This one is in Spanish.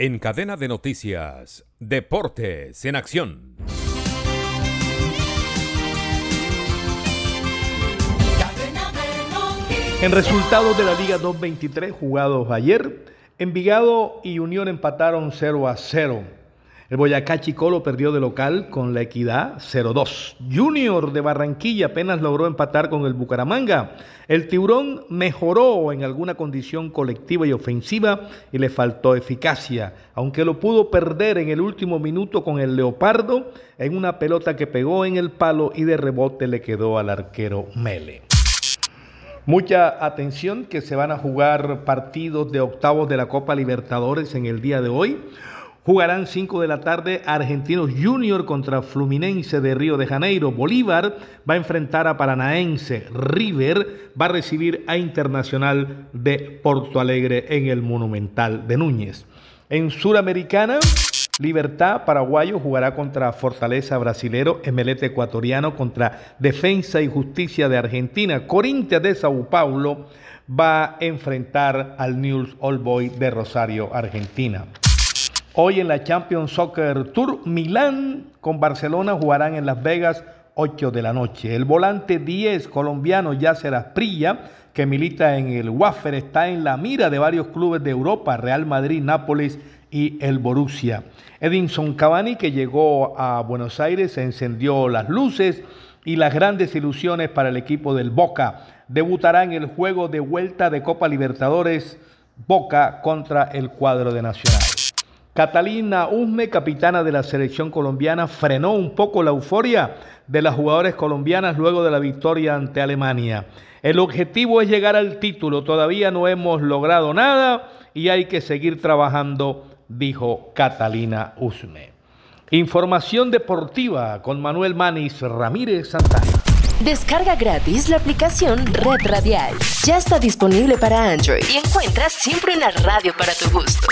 En cadena de noticias, Deportes en Acción. En resultados de la Liga 223 jugados ayer, Envigado y Unión empataron 0 a 0. El Boyacá Chicolo perdió de local con la Equidad 0-2. Junior de Barranquilla apenas logró empatar con el Bucaramanga. El Tiburón mejoró en alguna condición colectiva y ofensiva y le faltó eficacia, aunque lo pudo perder en el último minuto con el Leopardo en una pelota que pegó en el palo y de rebote le quedó al arquero Mele. Mucha atención que se van a jugar partidos de octavos de la Copa Libertadores en el día de hoy. Jugarán 5 de la tarde Argentinos Junior contra Fluminense de Río de Janeiro. Bolívar va a enfrentar a Paranaense. River va a recibir a Internacional de Porto Alegre en el Monumental de Núñez. En Suramericana, Libertad Paraguayo jugará contra Fortaleza Brasilero, Emelete Ecuatoriano contra Defensa y Justicia de Argentina. Corintia de Sao Paulo va a enfrentar al News All Boy de Rosario, Argentina. Hoy en la Champions Soccer Tour, Milán con Barcelona jugarán en Las Vegas 8 de la noche. El volante 10 colombiano Yasser Asprilla, que milita en el Wafer, está en la mira de varios clubes de Europa, Real Madrid, Nápoles y el Borussia. Edinson Cavani, que llegó a Buenos Aires, encendió las luces y las grandes ilusiones para el equipo del Boca. Debutará en el juego de vuelta de Copa Libertadores Boca contra el cuadro de Nacional. Catalina Usme, capitana de la selección colombiana, frenó un poco la euforia de las jugadoras colombianas luego de la victoria ante Alemania. El objetivo es llegar al título, todavía no hemos logrado nada y hay que seguir trabajando, dijo Catalina Usme. Información deportiva con Manuel Manis Ramírez Santana. Descarga gratis la aplicación Red Radial. Ya está disponible para Android y encuentras siempre una radio para tu gusto.